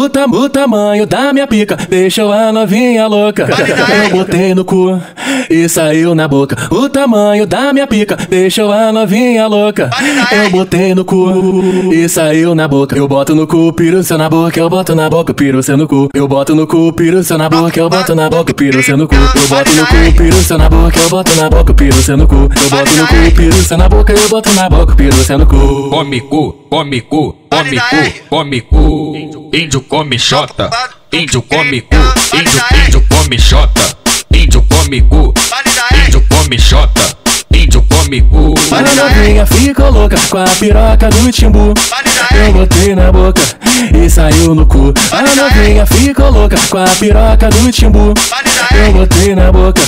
O, tam, o tamanho da minha pica deixou a novinha louca. Eu botei no cu e saiu na boca. O tamanho da minha pica deixou a novinha louca. Eu botei no cu e saiu na boca. Eu boto no cu, piro seu na boca, eu boto na boca, piro seu no cu. Eu boto no cu, piro seu na boca, eu boto na boca, piro seu no cu. Eu boto no cu, piro seu na boca, eu boto na boca, piro seu no cu. Eu boto no cu, piro seu na boca, eu boto na boca, piro seu no cu. Come cu, come cu, come cu, come cu. Índio come xota, índio come cu, índio, índio come xota, índio come cu, índio come xota, índio come cu. A novinha ficou louca com a piroca do timbu. Eu botei na boca e saiu no cu. A novinha ficou louca com a piroca do timbu. Eu botei na boca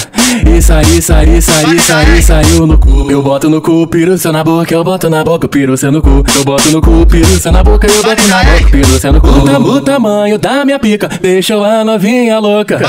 e saí, saí, saí, saí, saiu no cu. Eu boto no cu, seu na boca, eu boto na boca, seu no cu. Eu boto no cu, seu na boca, eu boto na boca, seu no cu. O, tam- o tamanho da minha pica deixou a novinha louca.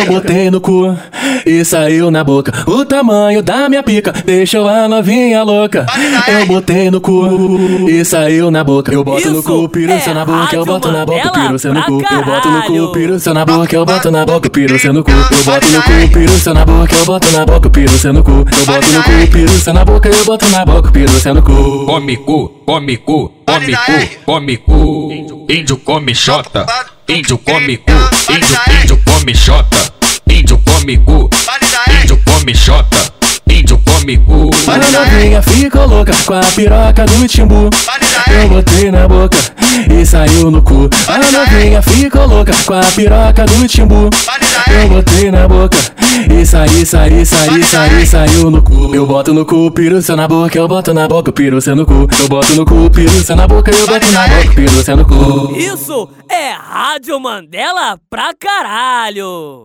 Eu botei no cu e saiu na boca. O tamanho da minha pica deixou a novinha louca. Eu botei no cu e saiu na boca. Eu boto no cu, seu é na boca, eu boto na boca, piro seu no cu. Eu boto no cu, piro seu na boca, eu boto na boca, piro seu no cu. Eu boto no cu, piro seu na boca, eu boto na boca, piro seu no cu. Eu boto no cu, piro seu na boca, eu boto na boca, piro seu no cu. Come cu, come cu, come cu, come cu. Índio come xota, índio come cu, índio, índio come xota, índio come cu, índio come xota, índio come cu. A novinha ficou louca com a piroca do timbu. Eu botei na boca e saiu no cu. A novinha ficou louca com a piroca do timbu. Eu botei na boca e saí, saí, saí, saí, saiu no cu. Eu boto no cu, seu na boca, eu boto na boca, seu no cu. Eu boto no cu, seu na boca, eu boto na boca, seu no cu. Isso é Rádio Mandela pra caralho.